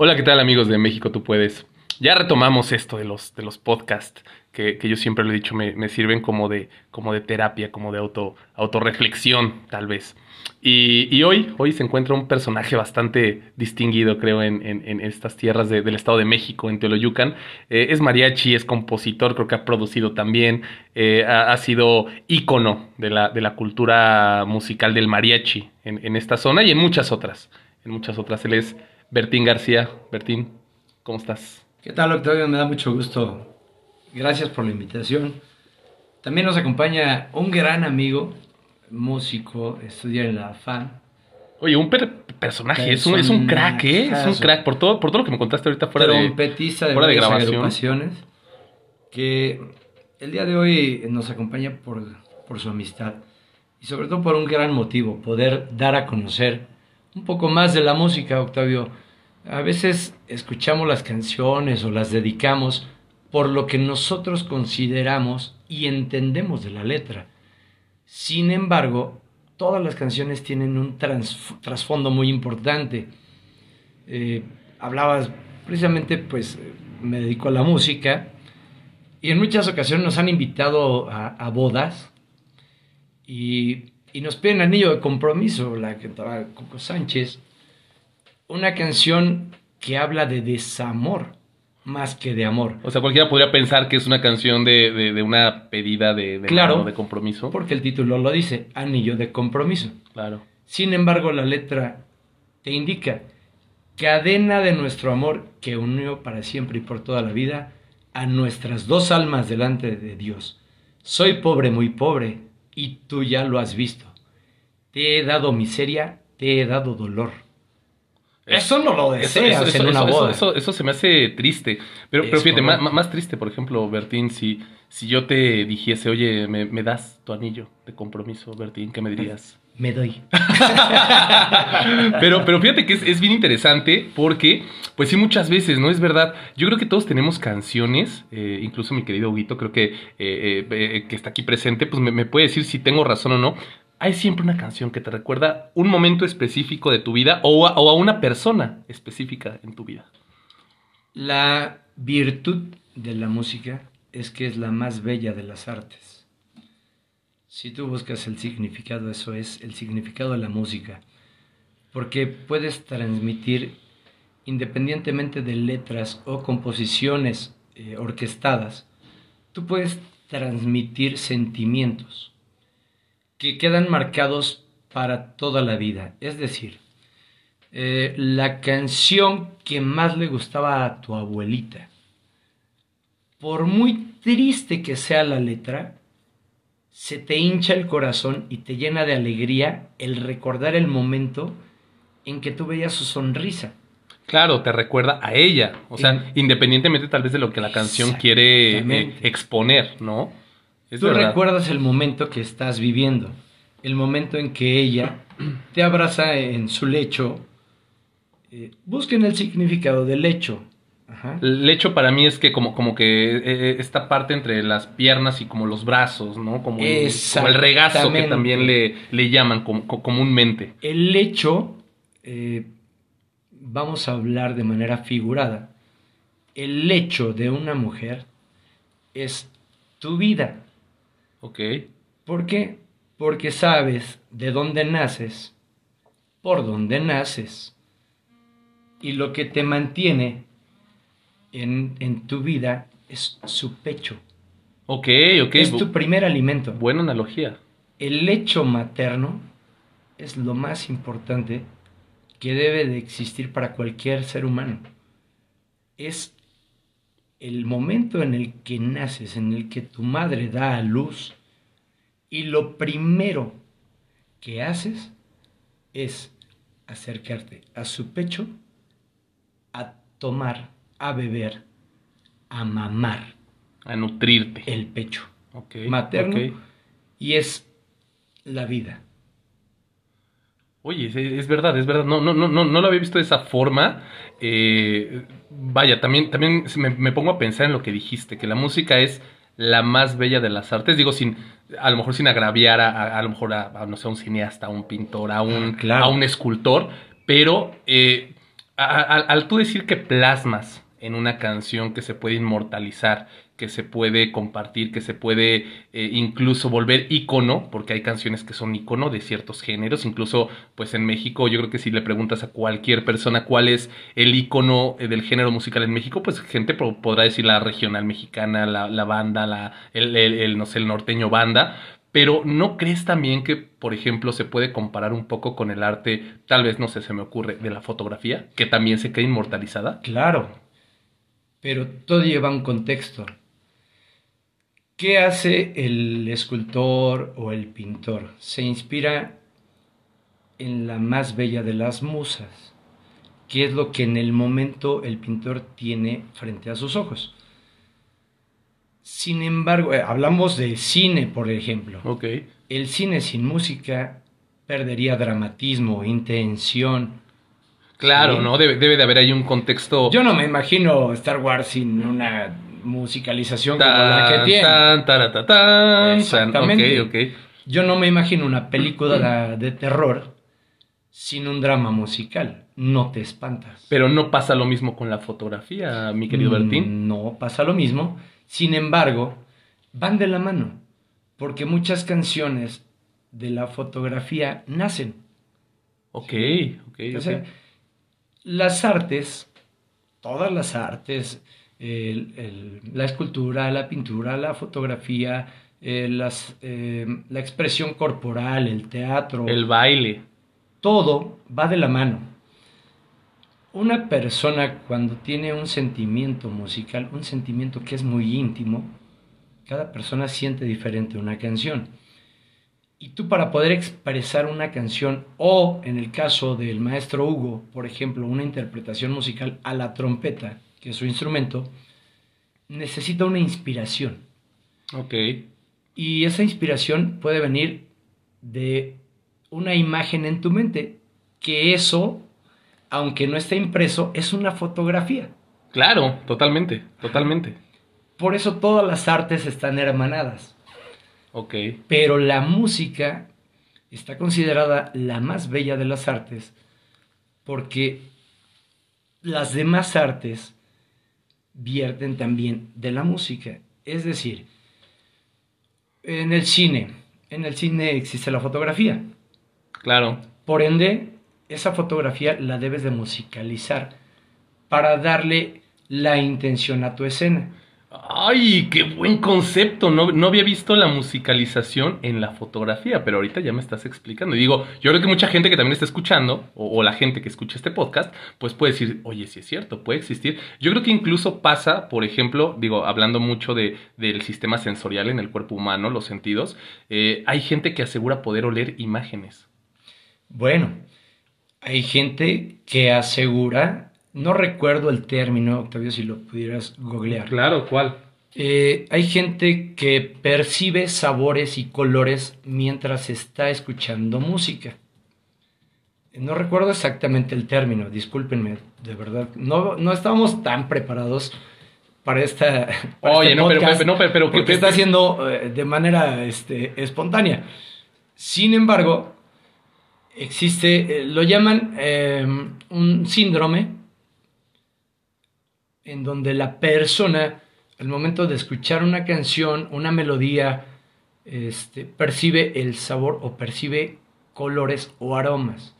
Hola, ¿qué tal amigos de México Tú Puedes? Ya retomamos esto de los, de los podcasts, que, que yo siempre lo he dicho, me, me, sirven como de, como de terapia, como de auto, autorreflexión, tal vez. Y, y hoy, hoy se encuentra un personaje bastante distinguido, creo, en, en, en estas tierras de, del Estado de México, en Teoloyucan. Eh, es mariachi, es compositor, creo que ha producido también, eh, ha, ha, sido ícono de la, de la cultura musical del mariachi en, en esta zona y en muchas otras. En muchas otras. Él es Bertín García. Bertín, ¿cómo estás? ¿Qué tal, Octavio? Me da mucho gusto. Gracias por la invitación. También nos acompaña un gran amigo, músico, estudia en la FAN. Oye, un per personaje, es un, es un crack, ¿eh? Es un crack, por todo, por todo lo que me contaste ahorita fuera de, de, fuera de grabación. que el día de hoy nos acompaña por, por su amistad y sobre todo por un gran motivo, poder dar a conocer un poco más de la música, Octavio. A veces escuchamos las canciones o las dedicamos por lo que nosotros consideramos y entendemos de la letra. Sin embargo, todas las canciones tienen un trasfondo muy importante. Eh, hablabas, precisamente, pues me dedico a la música y en muchas ocasiones nos han invitado a, a bodas y y nos piden Anillo de Compromiso, la que estaba Coco Sánchez, una canción que habla de desamor más que de amor. O sea, cualquiera podría pensar que es una canción de, de, de una pedida de, de, claro, de compromiso. Porque el título lo dice, Anillo de Compromiso. Claro. Sin embargo, la letra te indica, cadena de nuestro amor que unió para siempre y por toda la vida a nuestras dos almas delante de Dios. Soy pobre, muy pobre, y tú ya lo has visto. Te he dado miseria, te he dado dolor. Eso no lo deseas eso, eso, en una eso, boda. Eso, eso, se me hace triste. Pero, pero fíjate, más, más, triste, por ejemplo, Bertín, si, si yo te dijese, oye, me, me das tu anillo de compromiso, Bertín, ¿qué me dirías? Me doy. pero, pero fíjate que es, es, bien interesante porque, pues sí, muchas veces, ¿no? Es verdad. Yo creo que todos tenemos canciones, eh, incluso mi querido Huguito, creo que, eh, eh, que está aquí presente, pues me, me puede decir si tengo razón o no, hay siempre una canción que te recuerda un momento específico de tu vida o a, o a, una persona específica en tu vida. La virtud de la música es que es la más bella de las artes. Si tú buscas el significado, eso es el significado de la música. Porque puedes transmitir, independientemente de letras o composiciones eh, orquestadas, tú puedes transmitir sentimientos que quedan marcados para toda la vida. Es decir, eh, la canción que más le gustaba a tu abuelita, por muy triste que sea la letra, se te hincha el corazón y te llena de alegría el recordar el momento en que tú veías su sonrisa. Claro, te recuerda a ella, o sea, y, independientemente tal vez de lo que la canción quiere eh, exponer, ¿no? Es Tú verdad. recuerdas el momento que estás viviendo, el momento en que ella te abraza en su lecho. Eh, busquen el significado del lecho. Ajá. Lecho para mí es que como, como que eh, esta parte entre las piernas y como los brazos, ¿no? Como, el, como el regazo que también le, le llaman com, comúnmente. El lecho, eh, vamos a hablar de manera figurada, el lecho de una mujer es tu vida. Ok. ¿Por qué? Porque sabes de dónde naces, por dónde naces, y lo que te mantiene en, en tu vida es su pecho. Ok, ok. Es tu primer alimento. Buena analogía. El lecho materno es lo más importante que debe de existir para cualquier ser humano. Es el momento en el que naces, en el que tu madre da a luz, y lo primero que haces es acercarte a su pecho a tomar, a beber, a mamar. A nutrirte. El pecho. Okay, materno. Okay. Y es la vida. Oye, es, es, verdad, es verdad. No, no, no, no, no lo había visto de esa forma. Eh, vaya, también, también me, me, pongo a pensar en lo que dijiste, que la música es la más bella de las artes. Digo, sin, a lo mejor sin agraviar a, a, a lo mejor a, a, no sé, a un cineasta, a un pintor, a un, claro. a un escultor, pero eh, al tú decir que plasmas en una canción que se puede inmortalizar, que se puede compartir, que se puede eh, incluso volver ícono, porque hay canciones que son ícono de ciertos géneros, incluso pues en México yo creo que si le preguntas a cualquier persona cuál es el ícono eh, del género musical en México, pues gente podrá decir la regional mexicana, la, banda, la, el, el, no sé, el norteño banda, pero ¿no crees también que, por ejemplo, se puede comparar un poco con el arte, tal vez, no sé, se me ocurre, de la fotografía, que también se queda inmortalizada? Claro, pero todo lleva un contexto. ¿Qué hace el escultor o el pintor? Se inspira en la más bella de las musas, que es lo que en el momento el pintor tiene frente a sus ojos. Sin embargo, eh, hablamos de cine, por ejemplo. Okay. El cine sin música perdería dramatismo, intención. Claro, ¿no? Debe, debe de haber ahí un contexto. Yo no me imagino Star Wars sin una musicalización como la que tiene. Exactamente. Yo no me imagino una película de terror sin un drama musical. No te espantas. Pero no pasa lo mismo con la fotografía, mi querido Bertín. Mm, no pasa lo mismo. Sin embargo, van de la mano. Porque muchas canciones de la fotografía nacen. Ok, ok. Las artes, todas las artes, la escultura, la pintura, la fotografía, eh, eh, la expresión corporal, el teatro. El baile. Todo va de la mano. Una persona cuando tiene un sentimiento musical, un sentimiento que es muy íntimo, cada persona siente diferente una canción. Y tú para poder expresar una canción o en el caso del maestro Hugo, por ejemplo, una interpretación musical a la trompeta, que es su instrumento, necesita una inspiración. Ok. Y esa inspiración puede venir de una imagen en tu mente, que eso, aunque no esté impreso, es una fotografía. Claro, totalmente, totalmente. Por eso todas las artes están hermanadas. Ok. Pero la música está considerada la más bella de las artes porque las demás artes vierten también de la música. Es decir, en el cine, en el cine existe la fotografía. Claro. Por ende, esa fotografía la debes de musicalizar para darle la intención a tu escena. Ay, qué buen concepto. No, no, había visto la musicalización en la fotografía, pero ahorita ya me estás explicando. Y digo, yo creo que mucha gente que también está escuchando, o, la gente que escucha este podcast, pues puede decir, oye, sí es cierto, puede existir. Yo creo que incluso pasa, por ejemplo, digo, hablando mucho de, del sistema sensorial en el cuerpo humano, los sentidos, eh, hay gente que asegura poder oler imágenes. Bueno, hay gente que asegura no recuerdo el término, Octavio, si lo pudieras googlear. Claro, ¿cuál? Eh, hay gente que percibe sabores y colores mientras está escuchando música. No recuerdo exactamente el término, discúlpenme, de verdad. No, no estábamos tan preparados para esta. Oye, este no, pero, no, pero, porque está haciendo eh, de manera este, espontánea. Sin embargo, existe, eh, lo llaman un síndrome en donde la persona, al momento de escuchar una canción, una melodía, este, percibe el sabor o percibe colores o aromas.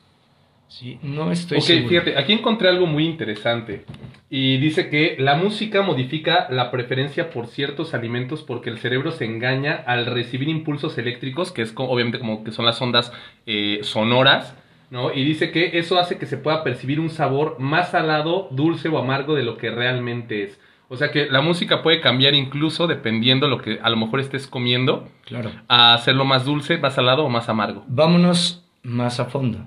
¿Sí? No estoy Ok, fíjate, aquí encontré algo muy interesante. Y dice que la música modifica la preferencia por ciertos alimentos porque el cerebro se engaña al recibir impulsos eléctricos, que es obviamente como que son las ondas eh, sonoras, ¿no? Y dice que eso hace que se pueda percibir un sabor más salado, dulce o amargo de lo que realmente es. O sea que la música puede cambiar incluso dependiendo lo que a lo mejor estés comiendo. Claro. A hacerlo más dulce, más salado o más amargo. Vámonos más a fondo.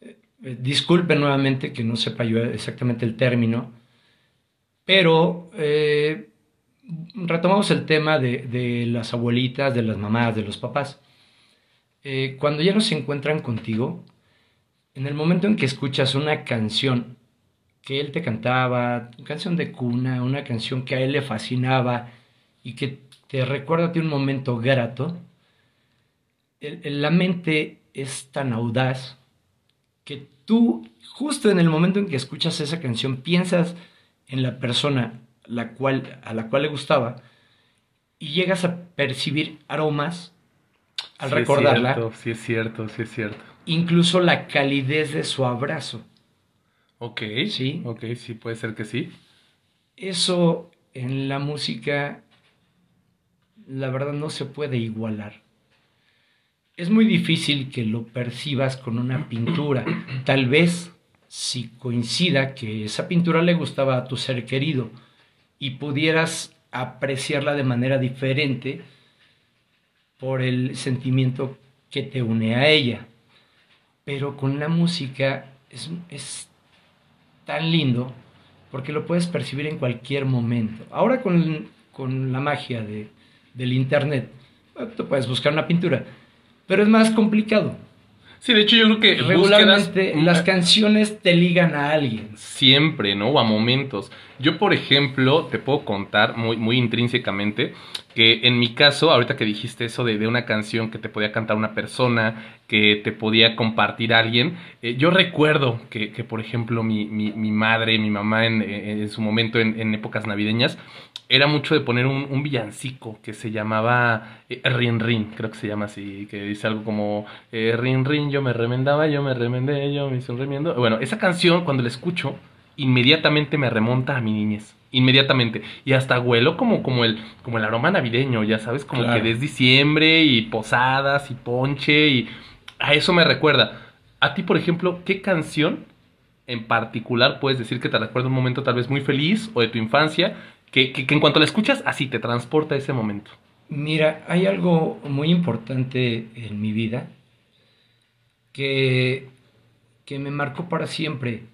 Eh, disculpe nuevamente que no sepa yo exactamente el término, pero eh, retomamos el tema de, las abuelitas, de las mamás, de los papás. Eh, cuando ya no se encuentran contigo, en el momento en que escuchas una canción que él te cantaba, una canción de cuna, una canción que a él le fascinaba y que te recuerda de un momento grato, la mente es tan audaz que tú, justo en el momento en que escuchas esa canción, piensas en la persona la cual, a la cual le gustaba y llegas a percibir aromas al Sí, recordarla, Es cierto, sí, es cierto, sí, es cierto. Incluso la calidez de su abrazo. Ok. Sí. Ok, sí, puede ser que sí. Eso en la música, la verdad, no se puede igualar. Es muy difícil que lo percibas con una pintura. Tal vez si coincida que esa pintura le gustaba a tu ser querido y pudieras apreciarla de manera diferente por el sentimiento que te une a ella. Pero con la música es, es tan lindo porque lo puedes percibir en cualquier momento. Ahora con, con la magia de, del Internet, bueno, tú puedes buscar una pintura, pero es más complicado. Sí, de hecho yo creo que Regularmente búsquedas- las canciones te ligan a alguien. siempre, ¿no? O a momentos. Yo, por ejemplo, te puedo contar muy, muy intrínsecamente que en mi caso, ahorita que dijiste eso de, de una canción que te podía cantar una persona, que te podía compartir alguien, eh, yo recuerdo que, que, por ejemplo, mi, mi, mi madre, mi mamá en, en- en su momento, en, épocas navideñas, era mucho de poner un, un villancico que se llamaba eh, Rin Rin, creo que se llama así, que dice algo como eh, Rin Rin, yo me remendaba, yo me remendé, yo me hice un remiendo. Bueno, esa canción cuando la escucho, inmediatamente me remonta a mi niñez. Inmediatamente. Y hasta huelo como, como, el, como el aroma navideño, ya sabes, como Claro. que es diciembre y posadas y ponche y a eso me recuerda. A ti, por ejemplo, ¿qué canción en particular puedes decir que te recuerda un momento tal vez muy feliz o de tu infancia que, que, que en cuanto la escuchas, así te transporta a ese momento? Mira, hay algo muy importante en mi vida que, que me marcó para siempre.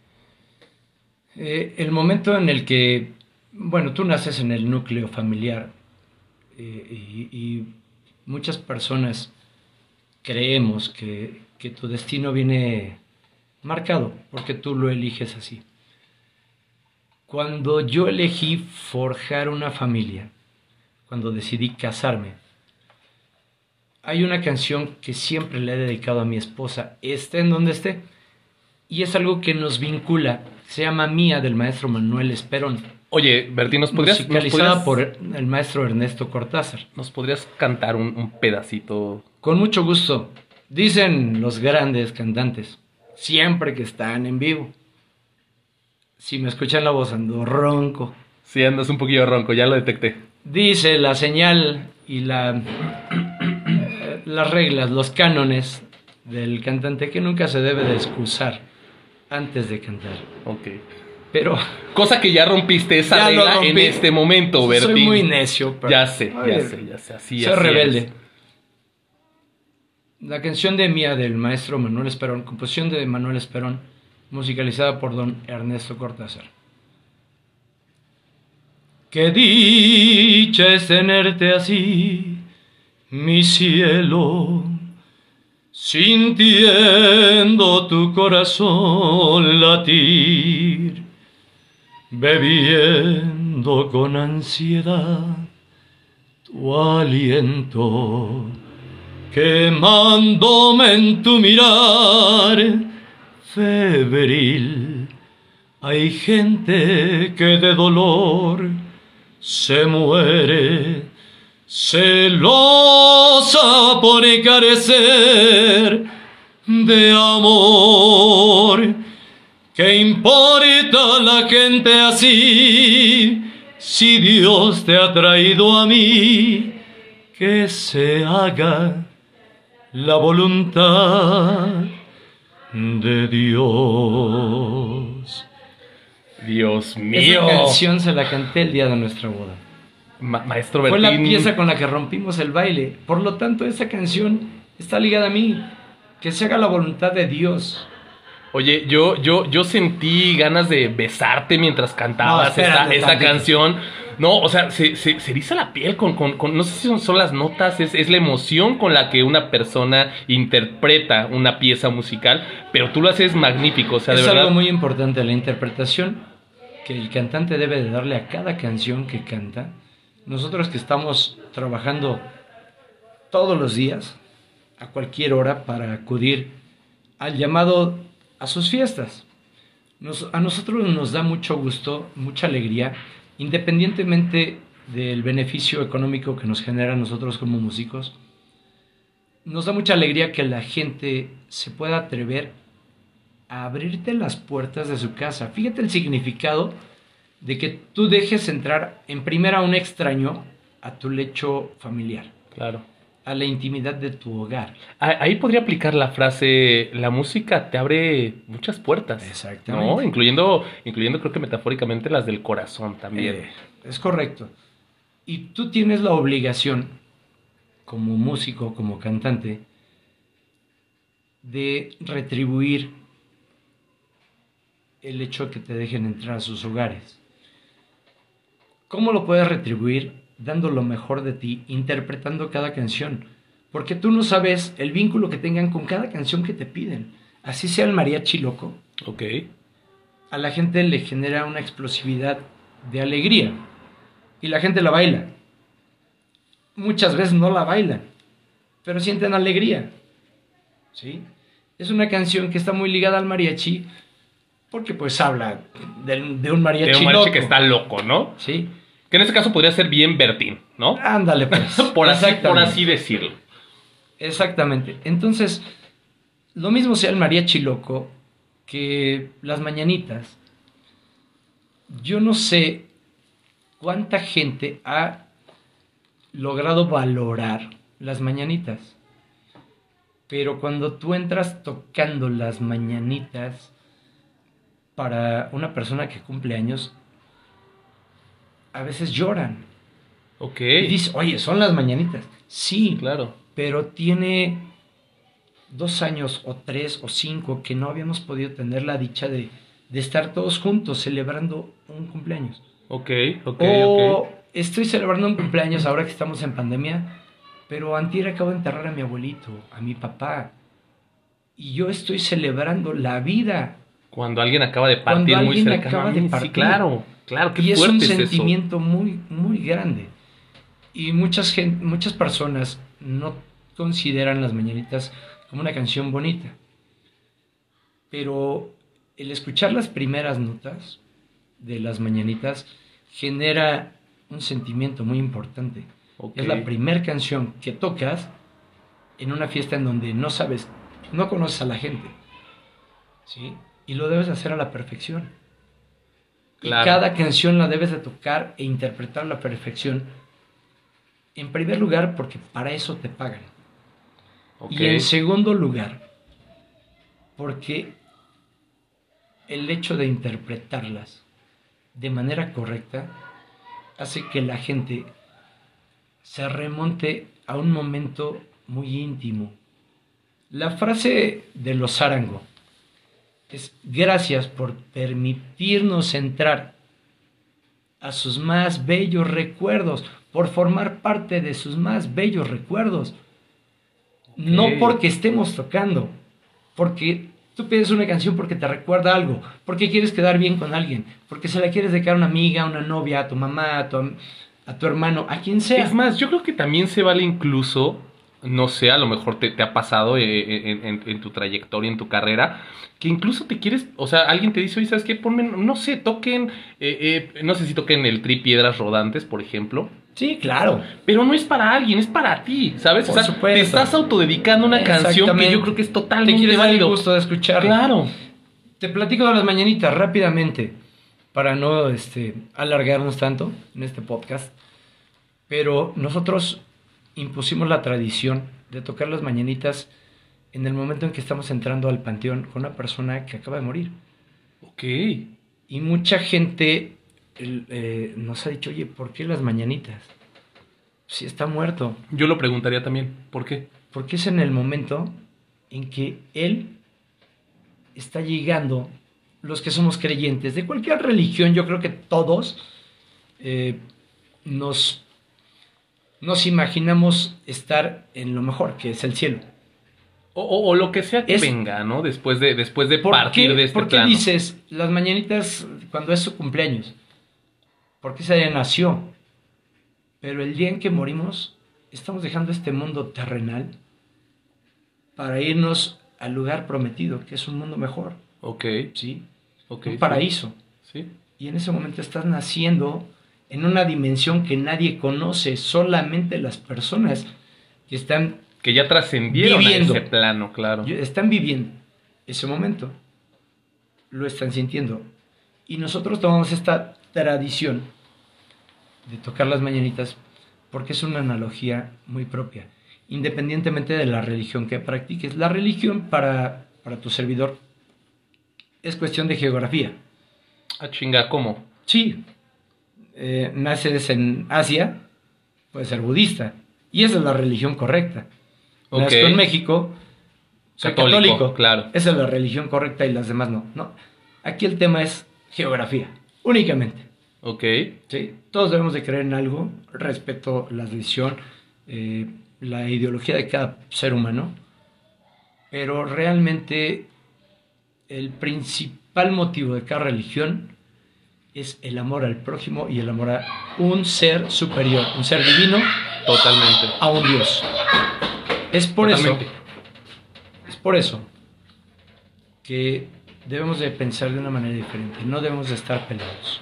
Eh, el momento en el que, bueno, tú naces en el núcleo familiar eh, y, muchas personas creemos que, que tu destino viene marcado porque tú lo eliges así. Cuando yo elegí forjar una familia, cuando decidí casarme, hay una canción que siempre le he dedicado a mi esposa, esté en donde esté, y es algo que nos vincula, se llama Mía del maestro Manuel Esperón, Oye, Bertín, ¿nos podrías, nos podrías, por el maestro Ernesto Cortázar. nos podrías cantar un, un pedacito? Con mucho gusto, dicen los grandes cantantes, siempre que están en vivo. Si me escuchan la voz ando ronco. Si andas un poquillo ronco, ya lo detecté. Dice la señal y la, las reglas, los cánones del cantante que nunca se debe de excusar antes de cantar. Ok. Pero Cosa que ya rompiste esa Ya regla en este momento, Bertín. soy muy necio. pero- Ya sé, ya sé, ya sé. Así, soy así rebelde. La canción de Mía del maestro Manuel Esperón, composición de Manuel Esperón, musicalizada por don Ernesto Cortázar. Qué dicha es tenerte así, mi cielo, sintiendo tu corazón latir, bebiendo con ansiedad tu aliento quemándome en tu mirar febril. Hay gente que de dolor se muere, celosa por carecer de amor. ¿Qué importa la gente así si Dios te ha traído a mí? Que se haga la voluntad de Dios. Dios Esa mío. canción se la canté el día de nuestra boda. Ma- Maestro Fue Bertín. la pieza con la que rompimos el baile. Por lo tanto, esa canción está ligada a mí. Que se haga la voluntad de Dios. Oye, yo, yo, yo sentí ganas de besarte mientras cantabas No, esta, canción. No, o sea, se, se, se eriza la piel con, con, con- no sé si son, son las notas, es, es la emoción con la que una persona interpreta una pieza musical, pero tú lo haces magnífico, o sea, de es verdad. algo muy importante la interpretación que el cantante debe de darle a cada canción que canta. Nosotros que estamos trabajando todos los días, a cualquier hora, para acudir al llamado a sus fiestas. A nosotros nos da mucho gusto, mucha alegría, independientemente del beneficio económico que nos genera nosotros como músicos. Nos da mucha alegría que la gente se pueda atrever a abrirte las puertas de su casa. Fíjate el significado de que tú dejes entrar en primera a un extraño a tu lecho familiar, Claro. A la intimidad de tu hogar. Ah, Ahí podría aplicar la frase, la música te abre muchas puertas. Exactamente. ¿no? Incluyendo, incluyendo creo que metafóricamente las del corazón también. Eh, es correcto. Y tú tienes la obligación, como músico, como cantante, de retribuir el hecho de que te dejen entrar a sus hogares. ¿Cómo lo puedes retribuir? Dando lo mejor de ti, interpretando cada canción. Porque tú no sabes el vínculo que tengan con cada canción que te piden. Así sea el mariachi loco, Ok. a la gente le genera una explosividad de alegría y la gente la baila. Muchas veces no la bailan, pero sienten alegría. ¿Sí? Es una canción que está muy ligada al mariachi porque pues habla de, de un mariachi, De un mariachi loco. que está loco, ¿no? ¿Sí? Que en este caso podría ser bien Bertín, ¿no? Ándale pues. por, así, por así decirlo. Exactamente. Entonces, lo mismo sea el mariachi loco que las mañanitas. Yo no sé cuánta gente ha logrado valorar las mañanitas. Pero cuando tú entras tocando las mañanitas para una persona que cumple años, a veces lloran. Ok. Y dices, oye, son las mañanitas. Sí, Claro. pero tiene dos años o tres o cinco que no habíamos podido tener la dicha de, de estar todos juntos celebrando un cumpleaños. Ok, ok, o ok. estoy celebrando un cumpleaños ahora que estamos en pandemia, pero antier acabo de enterrar a mi abuelito, a mi papá, y yo estoy celebrando la vida. Cuando alguien acaba de Cuando partir muy alguien cercano acaba de mí, sí, partir. claro, claro, qué y es un es eso. sentimiento muy, muy grande. Y muchas, muchas personas no consideran las mañanitas como una canción bonita. Pero el escuchar las primeras notas de las mañanitas genera un sentimiento muy importante. Es la primera canción que tocas en una fiesta en donde no sabes, no conoces a la gente. ¿Sí? Y lo debes hacer a la perfección. Claro. Y cada canción la debes de tocar e interpretar a la perfección. En primer lugar, porque para eso te pagan. Y en segundo lugar, porque el hecho de interpretarlas de manera correcta hace que la gente se remonte a un momento muy íntimo. La frase de los Arango es gracias por permitirnos entrar a sus más bellos recuerdos, por formar parte de sus más bellos recuerdos. No porque estemos tocando, porque tú pides una canción porque te recuerda algo, porque quieres quedar bien con alguien, porque se la quieres dedicar a una amiga, a una novia, a tu mamá, a tu, a tu hermano, a quien sea. Es más, yo creo que también se vale incluso, no sé, a lo mejor te, te ha pasado eh, en, en- en tu trayectoria, en tu carrera, que incluso te quieres, o sea, alguien te dice, oye, ¿sabes qué? Ponme, no sé, toquen, eh, eh, no sé si toquen el tri Piedras Rodantes, por ejemplo, Sí, claro. pero no es para alguien, es para ti, ¿sabes? Por o sea, supuesto. te estás autodedicando una canción que yo creo que es Te totalmente dar el válido. gusto de escucharla. Claro. Te platico de las mañanitas rápidamente para no este, alargarnos tanto en este podcast. Pero nosotros impusimos la tradición de tocar las mañanitas en el momento en que estamos entrando al panteón con una persona que acaba de morir. Ok. Y mucha gente el, eh, nos ha dicho, oye, ¿por qué las mañanitas? Si está muerto. Yo lo preguntaría también, ¿por qué? Porque es en el momento en que Él está llegando, los que somos creyentes de cualquier religión, yo creo que todos eh, nos, nos imaginamos estar en lo mejor, que es el cielo. O, o- o lo que sea que Es- venga, ¿no? Después de, después de ¿Por partir qué, de este por qué plano. dices las mañanitas cuando es su cumpleaños? Porque ese día nació. Pero el día en que morimos, estamos dejando este mundo terrenal para irnos al lugar prometido, que es un mundo mejor. Ok. ¿sí? Ok. un sí. paraíso. Sí. Y en ese momento estás naciendo en una dimensión que nadie conoce, solamente las personas que están, Que ya trascendieron a Viviendo. ese plano, claro. están viviendo ese momento, lo están sintiendo. Y nosotros tomamos esta tradición de tocar las mañanitas porque es una analogía muy propia, independientemente de la religión que practiques. La religión para, para tu servidor es cuestión de geografía. Ah, chinga, ¿cómo? Sí, eh, naces en Asia, puedes ser budista. Y esa es la religión correcta. Ok. Nazco en México, Católico, católico. claro. Esa es la religión correcta y las demás no. no. Aquí el tema es geografía, únicamente. Ok. ¿sí? Todos debemos de creer en algo, respeto la religión, eh, la ideología de cada ser humano, pero realmente el principal motivo de cada religión es el amor al prójimo y el amor a un ser superior, un ser divino, Totalmente. a un Dios. Es por Totalmente. eso, es por eso que debemos de pensar de una manera diferente, no debemos de estar peleados.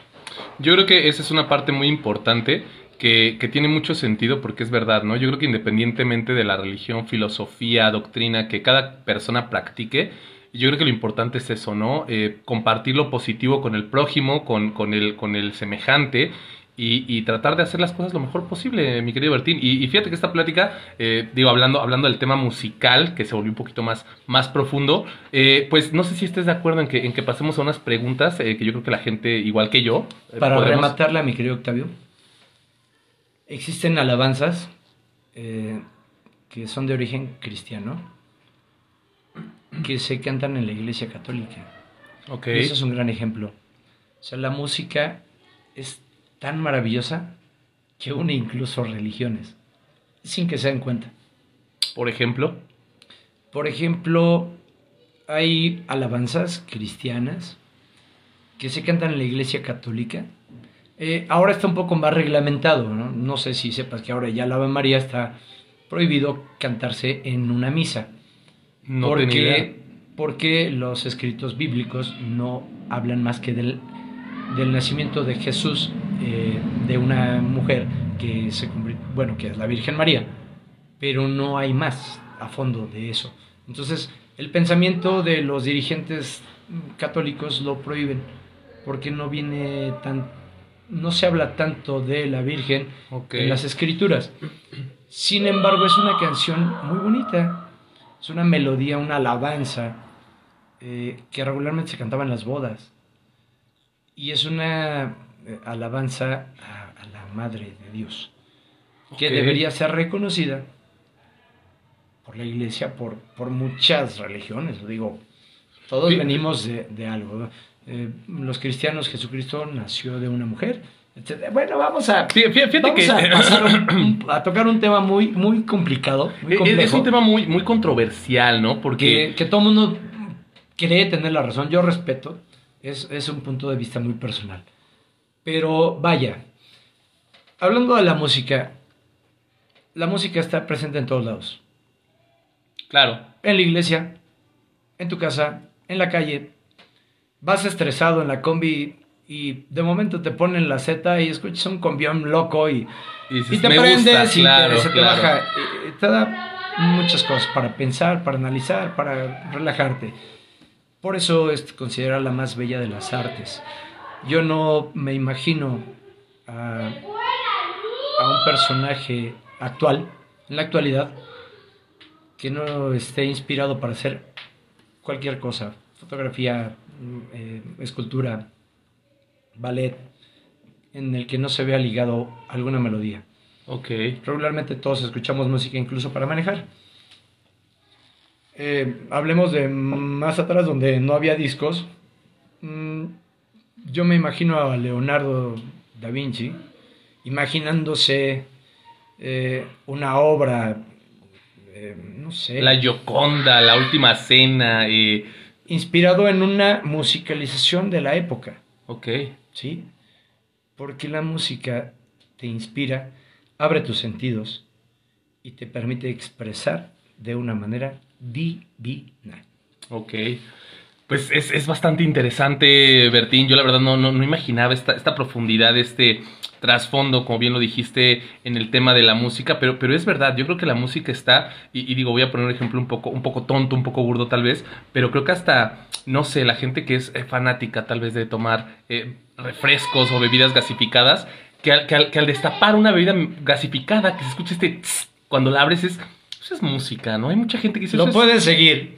Yo creo que esa es una parte muy importante que, que tiene mucho sentido porque es verdad, ¿no? Yo creo que independientemente de la religión, filosofía, doctrina que cada persona practique, yo creo que lo importante es eso, ¿no? Eh, compartir lo positivo con el prójimo, con, con, el, con el semejante y, y tratar de hacer las cosas lo mejor posible, mi querido Bertín. Y, y fíjate que esta plática, eh, digo, hablando, hablando del tema musical, que se volvió un poquito más, más profundo, eh, pues no sé si estés de acuerdo en que, en que pasemos a unas preguntas eh, que yo creo que la gente, igual que yo, Para podremos- rematarla, mi querido Octavio, existen alabanzas que son de origen cristiano, que se cantan en la iglesia católica. Ok. Y eso es un gran ejemplo. O sea, la música es tan maravillosa que une incluso religiones, sin que se den cuenta. Por ejemplo. Por ejemplo, hay alabanzas cristianas que se cantan en la iglesia católica. Eh, ahora está un poco más reglamentado, ¿no? No sé si sepas que ahora ya la Ave María está prohibido cantarse en una misa. No porque, porque los escritos bíblicos no hablan más que del, del nacimiento de Jesús, eh, de una mujer que se bueno, que es la Virgen María, pero no hay más a fondo de eso. Entonces, el pensamiento de los dirigentes católicos lo prohíben, porque no viene tan, no se habla tanto de la Virgen Ok. en las escrituras. Sin embargo, es una canción muy bonita. Es una melodía, una alabanza eh, que regularmente se cantaba en las bodas. Y es una eh, alabanza a, a la Madre de Dios, que debería ser reconocida por la iglesia, por, por muchas religiones. Lo digo, todos venimos de, de algo. Eh, los cristianos, Jesucristo nació de una mujer. Bueno, vamos a, Fí- fí- Fíjate Vamos que a, pasar un- un- a tocar un tema muy, muy complicado, muy es, complejo, es un tema muy, muy controversial, ¿no? Porque que, que todo el mundo cree tener la razón. Yo respeto, es, es un punto de vista muy personal. Pero vaya, hablando de la música, la música está presente en todos lados. claro, En la iglesia, en tu casa, en la calle. Vas estresado en la combi y de momento te ponen la Z y escuchas un combión loco y, y, te prendes gusta, y claro, te, se te claro. baja. Eh, Te da muchas cosas para pensar, para analizar, para relajarte. Por eso es considerada la más bella de las artes. Yo no me imagino a, a un personaje actual, en la actualidad, que no esté inspirado para hacer cualquier cosa. Fotografía, eh, escultura, ballet, en el que no se vea ligado alguna melodía. Ok, Regularmente todos escuchamos música incluso para manejar. Eh, hablemos de más atrás donde no había discos. Mm, yo me imagino a Leonardo da Vinci imaginándose eh, una obra, eh, no sé, la Gioconda, la última cena, inspirado en una musicalización de la época. ok, ¿sí? Porque la música te inspira, abre tus sentidos y te permite expresar de una manera divina. ok. Pues es, es bastante interesante, Bertín. Yo la verdad no, no, no imaginaba esta, esta profundidad, este trasfondo, como bien lo dijiste, en el tema de la música, pero, pero es verdad, yo creo que la música está, y, y digo, voy a poner un ejemplo un poco, un poco tonto, un poco burdo tal vez, pero creo que hasta, no sé, la gente que es eh, fanática tal vez de tomar eh, refrescos o bebidas gasificadas, que al, que, al, que al destapar una bebida gasificada, que se escucha este tss, cuando la abres es, eso es música, ¿no? Hay mucha gente que dice... Lo "Eso es- puedes seguir.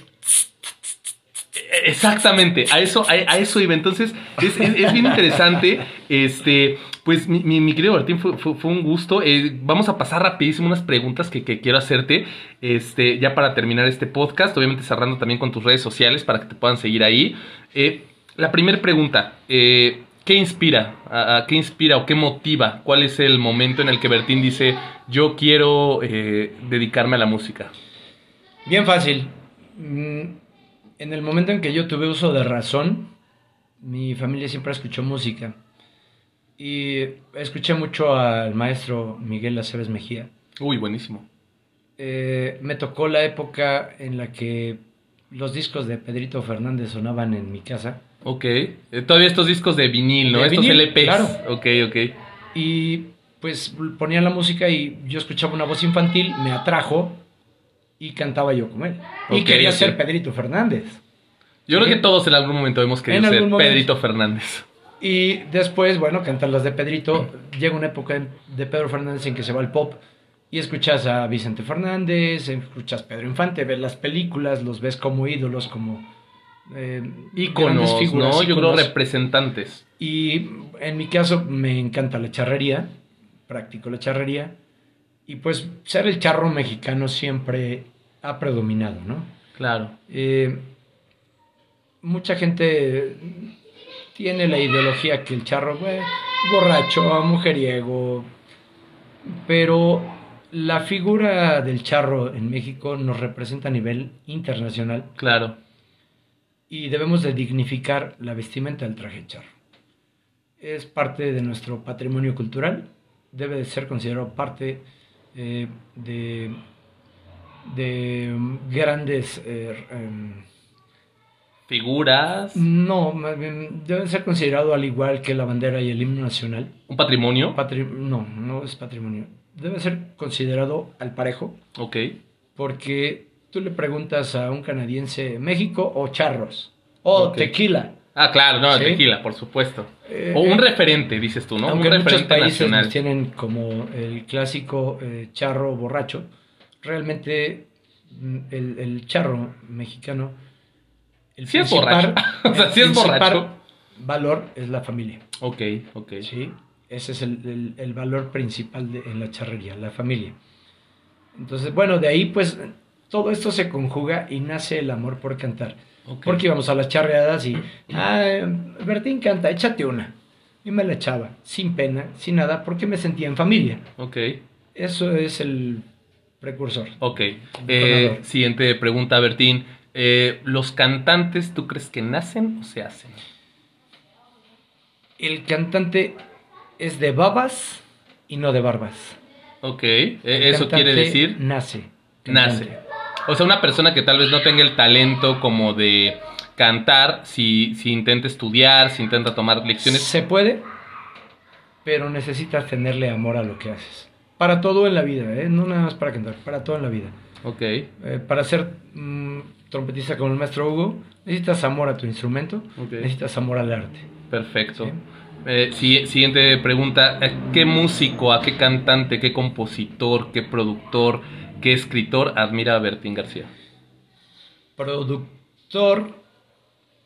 Exactamente, a eso, a, eso iba. Entonces, es, bien interesante. Este, pues, mi, querido Martín, fue, fue- un gusto. Eh, vamos a pasar rapidísimo unas preguntas que, que quiero hacerte. Este, ya para terminar este podcast, obviamente cerrando también con tus redes sociales para que te puedan seguir ahí. Eh, la primera pregunta, eh, ¿qué inspira? ¿A- a ¿Qué inspira o qué motiva? ¿Cuál es el momento en el que Bertín dice, yo quiero dedicarme a la música? Bien fácil. Mm, En el momento en que yo tuve uso de razón, mi familia siempre escuchó música. Y escuché mucho al maestro Miguel Aceves Mejía. Uy, buenísimo. Eh, me tocó la época en la que los discos de Pedrito Fernández sonaban en mi casa. Ok. Eh, todavía estos discos de vinil, ¿no? De estos vinil, LPs. claro. Ok, ok. Y pues ponían la música y yo escuchaba una voz infantil, me atrajo y cantaba yo con él. Y quería ser Pedrito Fernández. Yo creo que todos en algún momento hemos querido ser momento. Pedrito Fernández. Y después, bueno, cantar las de Pedrito. Llega una época de Pedro Fernández en que se va el pop y escuchas a Vicente Fernández, escuchas a Pedro Infante, ves las películas, los ves como ídolos, como eh, Íconos, figuras, ¿no? Yo creo representantes. Y en mi caso me encanta la charrería, practico la charrería. Y pues ser el charro mexicano siempre ha predominado, ¿no? Claro. Eh, mucha gente tiene la ideología que el charro, güey, borracho, mujeriego, pero la figura del charro en México nos representa a nivel internacional Claro. y debemos de dignificar la vestimenta del traje charro. Es parte de nuestro patrimonio cultural, debe de ser considerado parte eh, de, de um, grandes... eh, em, Figuras. no, más bien, debe ser considerado al igual que la bandera y el himno nacional. Un patrimonio. Patri- no, no es patrimonio. Debe ser considerado al parejo, Ok. porque tú le preguntas a un canadiense México o charros o tequila. Ah, claro, no, Sí. tequila, por supuesto. Eh, o un eh, referente, dices tú, ¿no? Aunque un en muchos referente países nacional. nos tienen como el clásico eh, charro borracho, realmente mm, el, el charro mexicano, el Sí es borracho. O sea, sí es borracho. valor es la familia. Ok, ok. Sí, ese es el, el- el valor principal de- en la charrería, la familia. Entonces, bueno, de ahí pues todo esto se conjuga y nace el amor por cantar. Porque íbamos a las charreadas y, ah, Bertín canta, échate una. Y me la echaba, sin pena, sin nada, porque me sentía en familia. Ok. Eso es el precursor. Ok. Eh, siguiente pregunta, Bertín. Eh, ¿Los cantantes tú crees que nacen o se hacen? El cantante es de babas y no de barbas. Ok. El eso quiere decir Nace. nace. O sea, una persona que tal vez no tenga el talento como de cantar, si, si intenta estudiar, si intenta tomar lecciones. Se puede, pero necesitas tenerle amor a lo que haces. Para todo en la vida, ¿eh? no nada más para cantar, para todo en la vida. Ok. Eh, para ser mm, trompetista como el maestro Hugo, necesitas amor a tu instrumento, Ok. necesitas amor al arte. Perfecto. Sí. Eh, si- siguiente pregunta. ¿A ¿Qué músico, a qué cantante, qué compositor, qué productor, qué escritor admira a Bertín García? Productor.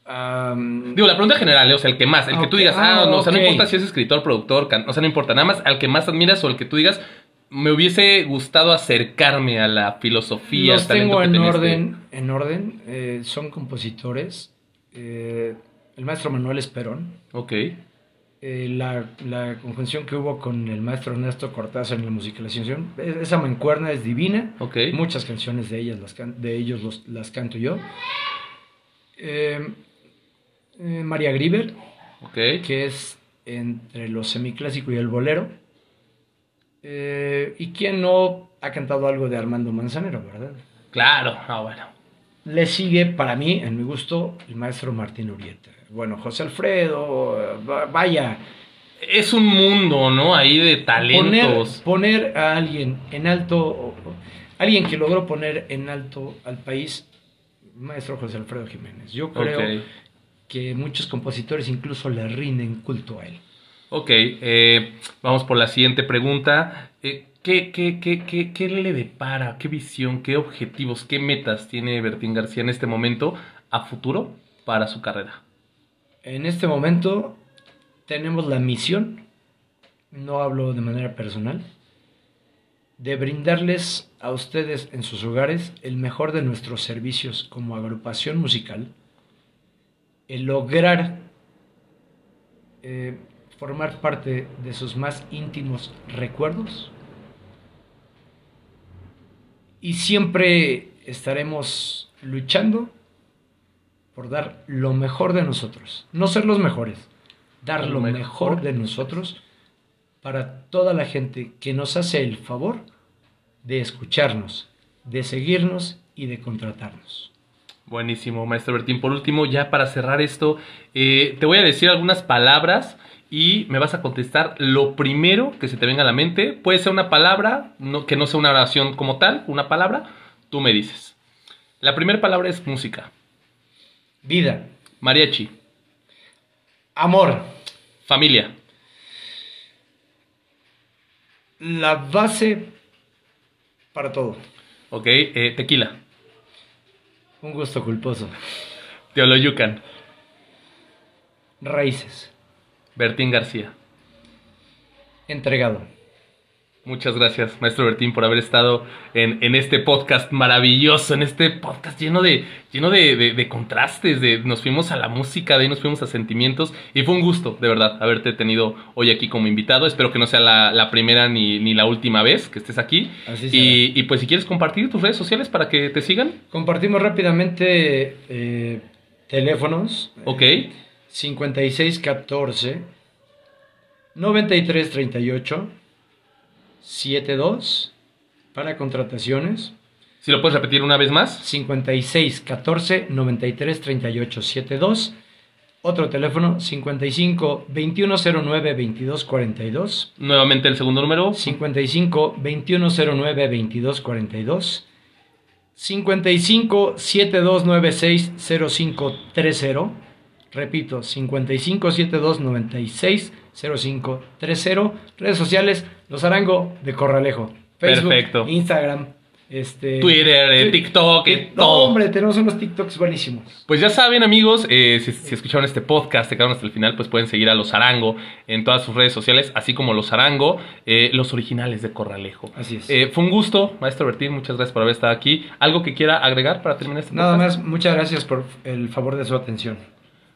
Digo, la pregunta general, eh, o sea, el que más, el que tú digas, ah, ah, no, o sea, no importa si es escritor, productor, can- o sea, no importa, nada más al que más admiras o el que tú digas, me hubiese gustado acercarme a la filosofía, los tengo en este- orden, en orden. eh, son compositores. eh, el maestro Manuel Esperón. Ok, eh, la, la conjunción que hubo con el maestro Ernesto Cortázar en la musicalización, esa mancuerna es divina. Muchas canciones de, ellas las can- de ellos los- las canto yo. Eh, eh, María Grieber, que es entre lo semiclásico y el bolero. ¿Y quién no ha cantado algo de Armando Manzanero, verdad? claro, ah, bueno. Le sigue, para mí, en mi gusto, el maestro Martín Urieta. Bueno, José Alfredo, vaya. Es un mundo, ¿no? Ahí de talentos. Poner, poner a alguien en alto, alguien que logró poner en alto al país, maestro José Alfredo Jiménez. Yo creo que muchos compositores incluso le rinden culto a él. Ok, eh, vamos por la siguiente pregunta. Eh, ¿qué, qué, qué, qué, le depara, qué visión, qué objetivos, qué metas tiene Bertín García en este momento a futuro para su carrera? En este momento tenemos la misión, no hablo de manera personal, de brindarles a ustedes en sus hogares el mejor de nuestros servicios como agrupación musical, el lograr eh, formar parte de sus más íntimos recuerdos. Y siempre estaremos luchando por dar lo mejor de nosotros. No ser los mejores, dar lo, mejor. de nosotros para toda la gente que nos hace el favor de escucharnos, de seguirnos y de contratarnos. Buenísimo, maestro Bertín. Por último, ya para cerrar esto, eh, te voy a decir algunas palabras y me vas a contestar lo primero que se te venga a la mente. Puede ser una palabra, no, que no sea una oración como tal, una palabra, tú me dices. La primera palabra es música. Vida. Mariachi. Amor. Familia. La base para todo. Ok, eh, tequila. Un gusto culposo. Teoloyucan. Raíces. Bertín García. Entregado. Muchas gracias, maestro Bertín, por haber estado en, este podcast maravilloso, en este podcast lleno de, lleno de, contrastes, de, nos fuimos a la música, de ahí nos fuimos a sentimientos, y fue un gusto, de verdad, haberte tenido hoy aquí como invitado. Espero que no sea la, primera ni, la última vez que estés aquí. y, y, pues si quieres compartir tus redes sociales para que te sigan. Compartimos rápidamente eh, teléfonos. Ok. 5614 9338 72 para contrataciones. Si lo puedes repetir una vez más. 5614 9338 72 otro teléfono 55 2109 2242. Nuevamente el segundo número. 55 2109 2242. 55 7296 0530. Repito, 5572960530. Redes sociales, Los Arango de Corralejo. Facebook, Perfecto. Instagram, este, Twitter, eh, TikTok, eh, todo. hombre, tenemos unos TikToks buenísimos. Pues ya saben, amigos, eh, si, escucharon este podcast, se quedaron hasta el final, pues pueden seguir a Los Arango en todas sus redes sociales, así como Los Arango, los originales de Corralejo. Así es. fue un gusto, maestro Bertín, muchas gracias por haber estado aquí. ¿Algo que quiera agregar para terminar este Nada más, muchas gracias por el favor de su atención.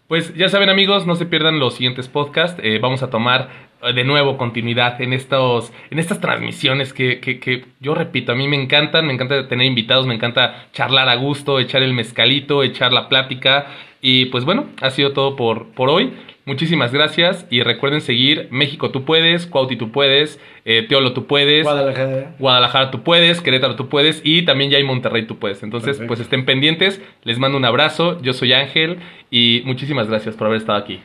Pues ya saben amigos, no se pierdan los siguientes podcasts. Eh, vamos a tomar eh, de nuevo continuidad en estos en estas transmisiones que, que, que, yo repito, a mí me encantan, me encanta tener invitados, me encanta charlar a gusto, echar el mezcalito, echar la plática. Y pues bueno, ha sido todo por, por hoy. Muchísimas gracias y recuerden seguir México tú puedes, Cuauti tú puedes, eh, Teolo tú puedes, Guadalajara. Guadalajara tú puedes, Querétaro tú puedes y también ya hay Monterrey tú puedes. Entonces, pues estén pendientes, les mando un abrazo, yo soy Ángel y muchísimas gracias por haber estado aquí.